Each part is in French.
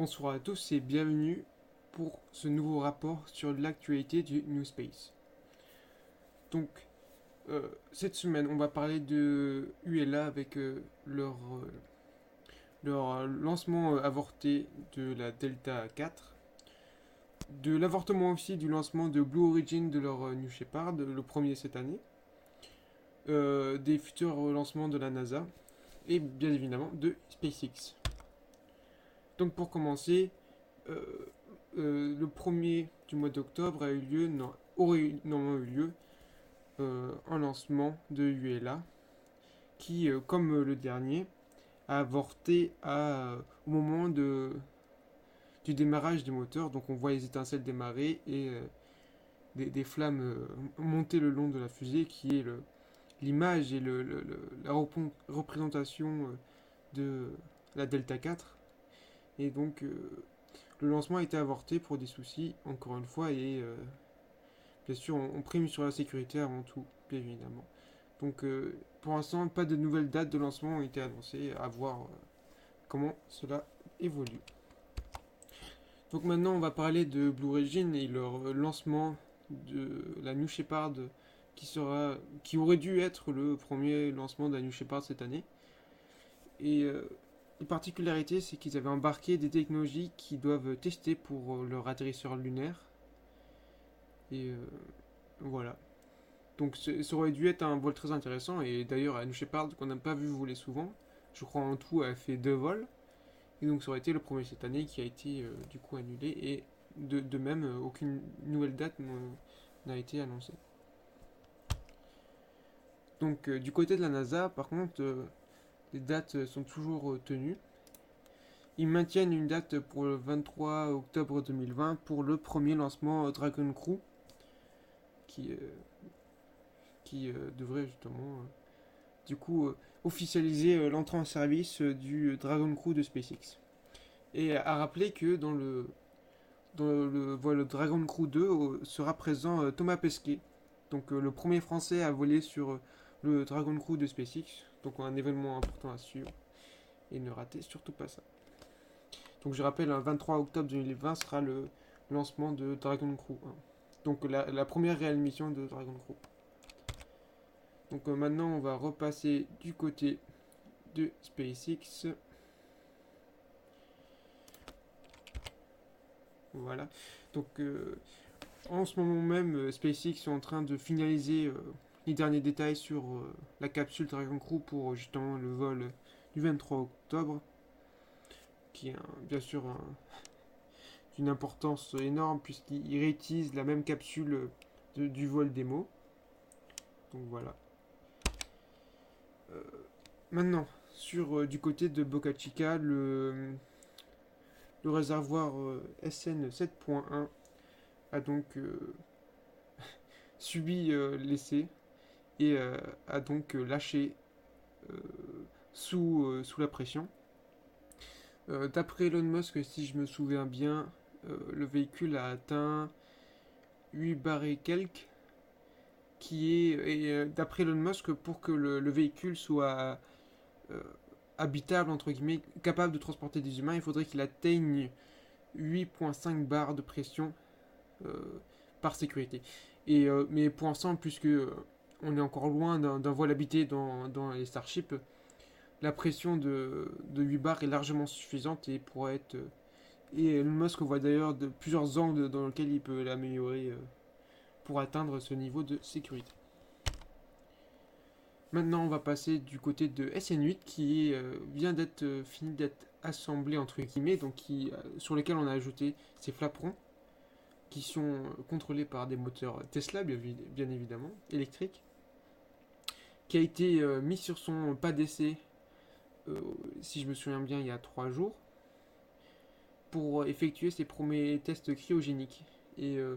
Bonsoir à tous et bienvenue pour ce nouveau rapport sur l'actualité du New Space. Donc, euh, cette semaine, on va parler de ULA avec euh, leur, euh, leur lancement avorté de la Delta 4, de l'avortement aussi du lancement de Blue Origin de leur New Shepard, le premier cette année, des futurs lancements de la NASA et bien évidemment de SpaceX. Donc pour commencer, euh, euh, le premier du mois d'octobre a eu lieu, aurait normalement eu lieu euh, un lancement de ULA qui, comme le dernier, a avorté au moment de, du démarrage des moteurs. Donc on voit les étincelles démarrer et des, des, flammes monter le long de la fusée qui est l'image et le, la représentation de la Delta 4 et donc, euh, le lancement a été avorté pour des soucis, encore une fois, et euh, bien sûr, on, prime sur la sécurité avant tout, bien évidemment. Donc, euh, pour l'instant, pas de nouvelles dates de lancement ont été annoncées, à voir comment cela évolue. Donc maintenant, on va parler de Blue Origin et leur lancement de la New Shepard qui, sera, qui aurait dû être le premier lancement de la New Shepard cette année. Et une particularité, c'est qu'ils avaient embarqué des technologies qui doivent tester pour euh, leur atterrisseur lunaire. Et euh, voilà. Donc ça aurait dû être un vol très intéressant. Et d'ailleurs, New Shepard, qu'on n'a pas vu voler souvent, je crois en tout, a fait deux vols. Et donc ça aurait été le premier cette année qui a été euh, du coup annulé. Et de même, aucune nouvelle date n'a été annoncée. Donc du côté de la NASA, par contre, les dates sont toujours euh, tenues. Ils maintiennent une date pour le 23 octobre 2020 pour le premier lancement euh, Dragon Crew qui, euh, devrait justement du coup officialiser l'entrée en service du Dragon Crew de SpaceX. Et à rappeler que dans le dans le vol Dragon Crew 2 sera présent Thomas Pesquet, donc le premier français à voler sur le Dragon Crew de SpaceX. Donc un événement important à suivre. Et ne ratez surtout pas ça. Donc je rappelle, le 23 octobre 2020 sera le lancement de Dragon Crew Donc la, première réelle mission de Dragon Crew. Donc euh, maintenant on va repasser du côté de SpaceX. Voilà. Donc euh, en ce moment même, euh, SpaceX est en train de finaliser les derniers détails sur euh, la capsule Dragon Crew pour justement le vol du 23 octobre, qui est bien sûr d'une importance énorme puisqu'il réutilise la même capsule du vol démo. Donc voilà. Euh, maintenant, sur euh, du côté de Boca Chica, le, le réservoir SN 7.1 a donc subi l'essai et euh, a donc euh, lâché euh, sous, sous la pression. D'après Elon Musk, si je me souviens bien, le véhicule a atteint 8 barres et quelques qui est, d'après Elon Musk, pour que le, véhicule soit habitable, entre guillemets, capable de transporter des humains, il faudrait qu'il atteigne 8.5 barres de pression par sécurité. Et, mais pour l'instant, puisque on est encore loin d'un vol habité dans, les Starships. La pression de, 8 bars est largement suffisante et pourrait être. Et Elon Musk voit d'ailleurs de plusieurs angles dans lesquels il peut l'améliorer euh, pour atteindre ce niveau de sécurité. Maintenant, on va passer du côté de SN8 qui euh, vient d'être euh, fini d'être assemblé entre guillemets, sur lesquels on a ajouté ces flaperons qui sont contrôlés par des moteurs Tesla, bien évidemment, électriques qui a été euh, mis sur son pas d'essai, euh, si je me souviens bien, il y a trois jours, pour effectuer ses premiers tests cryogéniques. Et euh,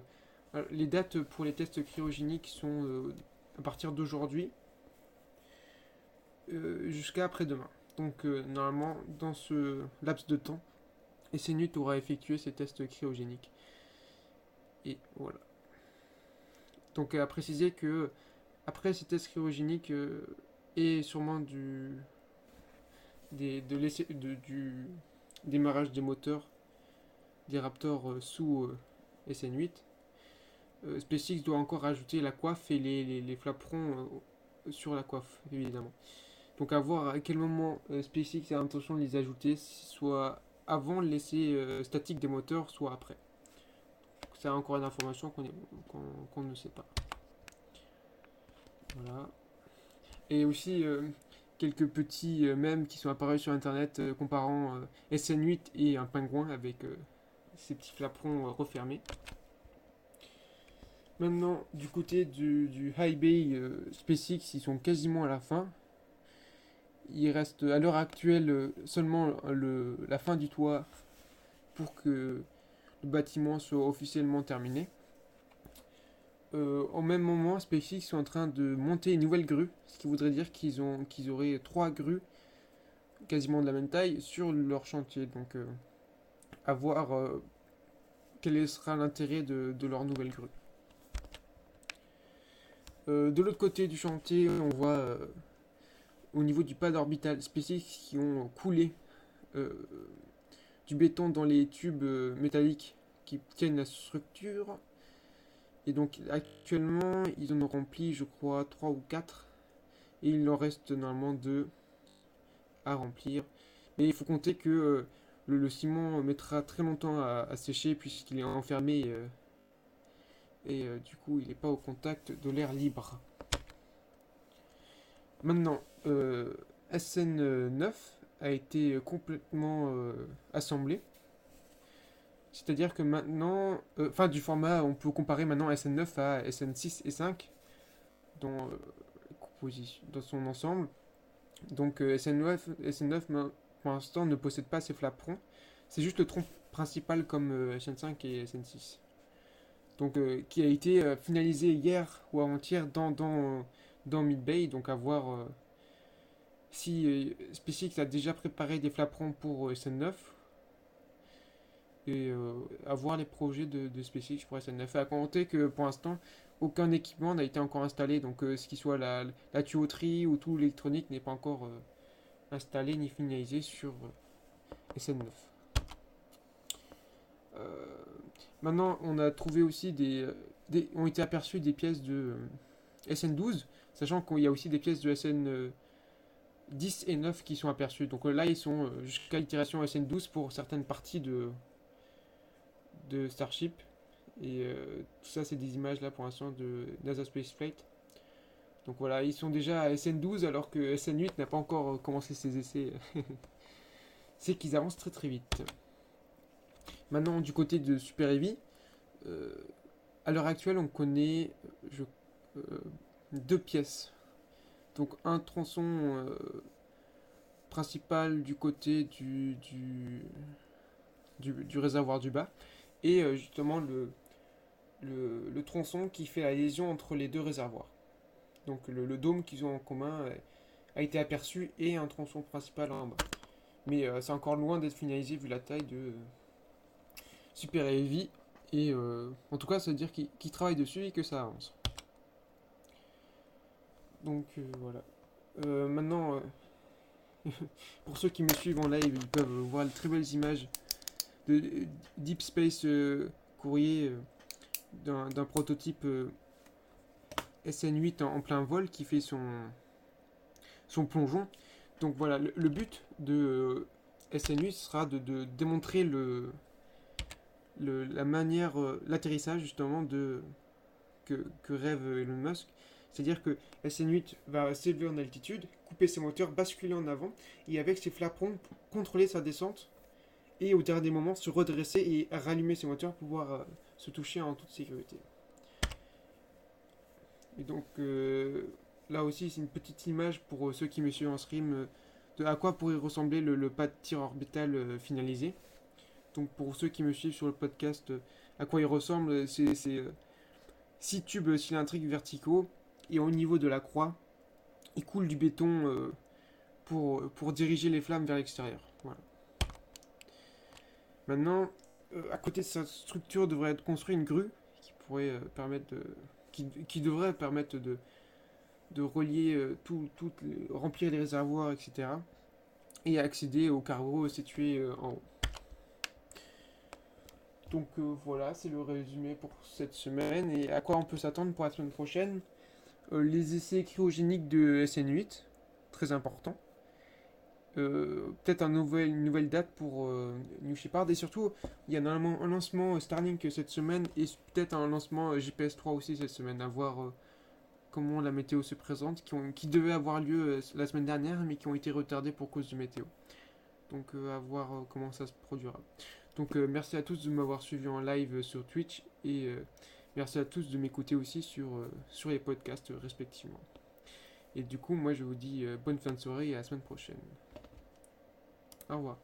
les dates pour les tests cryogéniques sont à partir d'aujourd'hui jusqu'à après-demain. Donc normalement, dans ce laps de temps, SNUT aura effectué ses tests cryogéniques. Et voilà. Donc à préciser que après ces tests cryogéniques euh, et sûrement du, des, de, du démarrage des moteurs des Raptors sous SN8. SpaceX doit encore rajouter la coiffe et les, flaperons sur la coiffe, évidemment. Donc à voir à quel moment SpaceX a l'intention de les ajouter, soit avant le laisser statique des moteurs, soit après. C'est encore une information qu'on ne sait pas. Voilà. Et aussi euh, quelques petits euh, mèmes qui sont apparus sur internet euh, comparant SN8 et un pingouin avec ces petits flaperons refermés. Maintenant, du côté du, High Bay SpaceX, ils sont quasiment à la fin. Il reste à l'heure actuelle seulement la fin du toit pour que le bâtiment soit officiellement terminé. Euh, au même moment, SpaceX sont en train de monter une nouvelle grue, ce qui voudrait dire qu'ils ont qu'ils auraient trois grues quasiment de la même taille sur leur chantier. Donc, euh, à voir euh, quel sera l'intérêt de, leur nouvelle grue. de l'autre côté du chantier, on voit au niveau du pad orbital SpaceX qui ont coulé du béton dans les tubes métalliques qui tiennent la structure. Et donc actuellement, ils en ont rempli, je crois, 3 ou 4. Et il leur reste normalement 2 à remplir. Mais il faut compter que euh, le, ciment mettra très longtemps à, sécher puisqu'il est enfermé. Euh, et euh, du coup, il n'est pas au contact de l'air libre. Maintenant, SN9 a été complètement assemblé. C'est-à-dire que maintenant, euh, enfin du format, on peut comparer maintenant SN9 à SN6 et 5 dans, euh, dans son ensemble. Donc SN9, euh, SN9 pour l'instant ne possède pas ces flaperons. C'est juste le tronc principal comme SN5 et SN6. Donc qui a été finalisé hier ou avant-hier dans, dans, dans Midbay. Donc à voir si SpaceX a déjà préparé des flaperons pour SN9 et euh, à voir les projets de, de pour SN9. À compter que pour l'instant, aucun équipement n'a été encore installé, donc euh, ce qui soit la, tuyauterie ou tout l'électronique n'est pas encore euh, installé ni finalisé sur SN9. maintenant, on a trouvé aussi des, des, ont été aperçus des pièces de SN12, sachant qu'il y a aussi des pièces de SN 10 et 9 qui sont aperçues. Donc là, ils sont jusqu'à l'itération SN12 pour certaines parties de, de Starship. Et euh, tout ça, c'est des images là pour l'instant de NASA Space Flight. Donc voilà, ils sont déjà à SN12 alors que SN8 n'a pas encore commencé ses essais. c'est qu'ils avancent très très vite. Maintenant, du côté de Super Heavy, euh, à l'heure actuelle, on connaît je, euh, deux pièces. Donc un tronçon principal du côté du, du, du réservoir du bas et euh, justement le, le, tronçon qui fait la liaison entre les deux réservoirs. Donc le, dôme qu'ils ont en commun euh, a été aperçu et un tronçon principal en bas. Mais euh, c'est encore loin d'être finalisé vu la taille de Super Heavy. Et en tout cas, ça veut dire qu'ils travaillent dessus et que ça avance. Donc voilà. maintenant, pour ceux qui me suivent en live, ils peuvent voir les très belles images de Deep Space euh, courrier euh, d'un prototype euh, SN8 en, plein vol qui fait son, son plongeon. Donc voilà, le, but de SN8 sera de, démontrer le, le, la manière, l'atterrissage justement de, que, que rêve Elon Musk. C'est-à-dire que SN8 va s'élever en altitude, couper ses moteurs, basculer en avant, et avec ses flaperons, contrôler sa descente et au dernier moment se redresser et rallumer ses moteurs pour pouvoir euh, se toucher en toute sécurité. Et donc euh, là aussi c'est une petite image pour euh, ceux qui me suivent en stream de à quoi pourrait ressembler le, pas de tir orbital finalisé. Donc pour ceux qui me suivent sur le podcast, à quoi il ressemble, c'est 6 tubes cylindriques verticaux et au niveau de la croix, il coule du béton pour, pour diriger les flammes vers l'extérieur. Maintenant, euh, à côté de cette structure devrait être construite une grue qui pourrait euh, permettre de, qui, devrait permettre de, de relier euh, tout, tout remplir les réservoirs, etc. Et accéder au cargo situé en haut. Donc voilà, c'est le résumé pour cette semaine. Et à quoi on peut s'attendre pour la semaine prochaine? Les essais cryogéniques de SN8, très important. Euh, Peut-être une nouvelle date pour euh, New Shepard. Et surtout, il y a normalement un lancement euh, Starlink cette semaine et peut-être un lancement GPS 3 aussi cette semaine. À voir comment la météo se présente, qui, ont, qui devaient avoir lieu la semaine dernière, mais qui ont été retardés pour cause du météo. Donc à voir comment ça se produira. Donc merci à tous de m'avoir suivi en live sur Twitch et merci à tous de m'écouter aussi sur, sur les podcasts respectivement. Et du coup, moi je vous dis bonne fin de soirée et à la semaine prochaine. Au revoir.